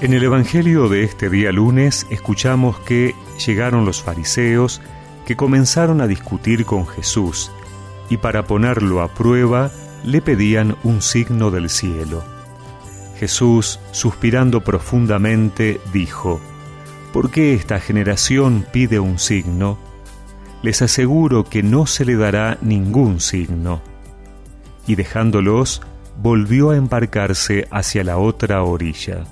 En el Evangelio de este día lunes escuchamos que llegaron los fariseos que comenzaron a discutir con Jesús y para ponerlo a prueba le pedían un signo del cielo. Jesús, suspirando profundamente, dijo, ¿Por qué esta generación pide un signo? Les aseguro que no se le dará ningún signo. Y dejándolos, volvió a embarcarse hacia la otra orilla.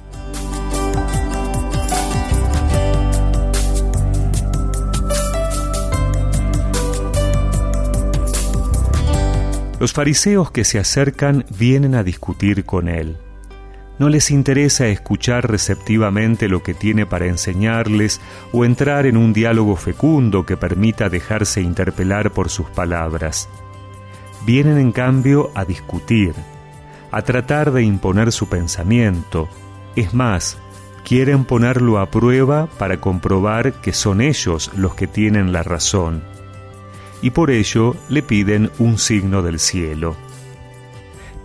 Los fariseos que se acercan vienen a discutir con él. No les interesa escuchar receptivamente lo que tiene para enseñarles o entrar en un diálogo fecundo que permita dejarse interpelar por sus palabras. Vienen en cambio a discutir, a tratar de imponer su pensamiento. Es más, quieren ponerlo a prueba para comprobar que son ellos los que tienen la razón y por ello le piden un signo del cielo.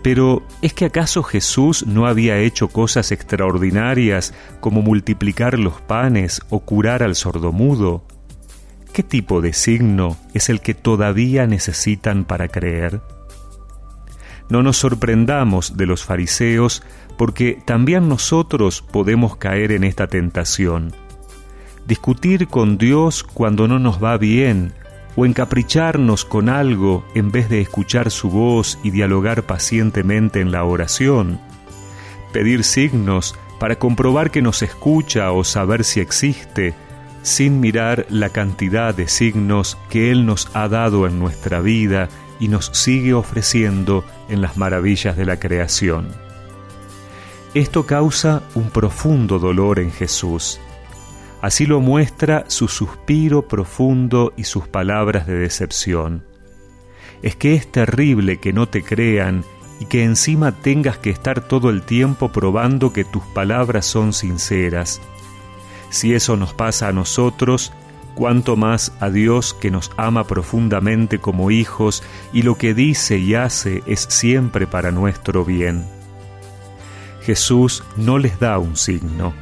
Pero, ¿es que acaso Jesús no había hecho cosas extraordinarias como multiplicar los panes o curar al sordomudo? ¿Qué tipo de signo es el que todavía necesitan para creer? No nos sorprendamos de los fariseos porque también nosotros podemos caer en esta tentación. Discutir con Dios cuando no nos va bien o encapricharnos con algo en vez de escuchar su voz y dialogar pacientemente en la oración, pedir signos para comprobar que nos escucha o saber si existe, sin mirar la cantidad de signos que Él nos ha dado en nuestra vida y nos sigue ofreciendo en las maravillas de la creación. Esto causa un profundo dolor en Jesús Así lo muestra su suspiro profundo y sus palabras de decepción. Es que es terrible que no te crean y que encima tengas que estar todo el tiempo probando que tus palabras son sinceras. Si eso nos pasa a nosotros, cuánto más a Dios que nos ama profundamente como hijos y lo que dice y hace es siempre para nuestro bien. Jesús no les da un signo,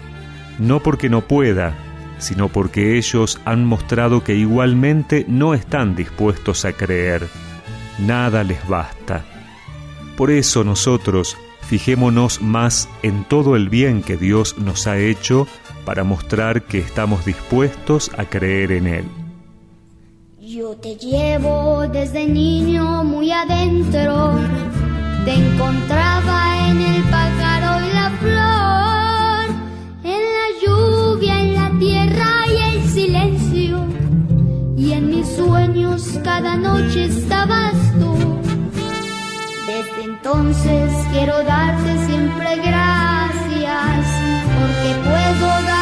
no porque no pueda, sino porque ellos han mostrado que igualmente no están dispuestos a creer. Nada les basta. Por eso nosotros fijémonos más en todo el bien que Dios nos ha hecho para mostrar que estamos dispuestos a creer en Él. Yo te llevo desde niño muy adentro, te encontraba en cada noche estabas tú. Desde entonces quiero darte siempre gracias, porque puedo darme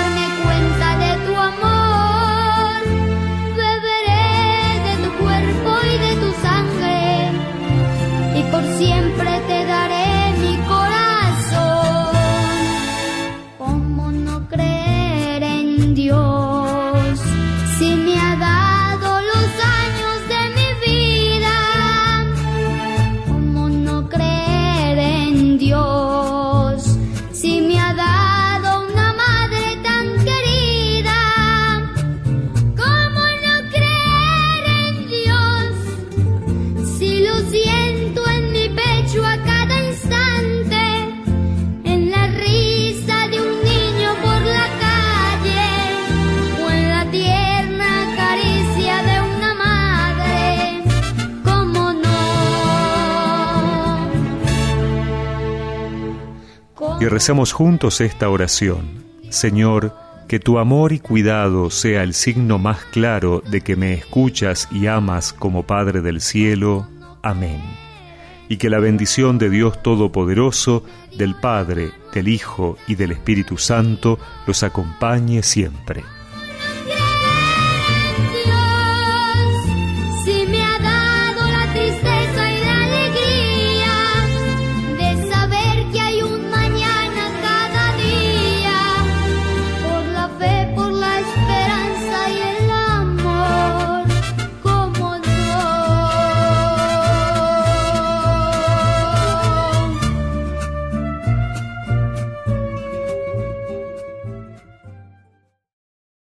Y recemos juntos esta oración. Señor, que tu amor y cuidado sea el signo más claro de que me escuchas y amas como Padre del cielo. Amén. Y que la bendición de Dios Todopoderoso, del Padre, del Hijo y del Espíritu Santo los acompañe siempre.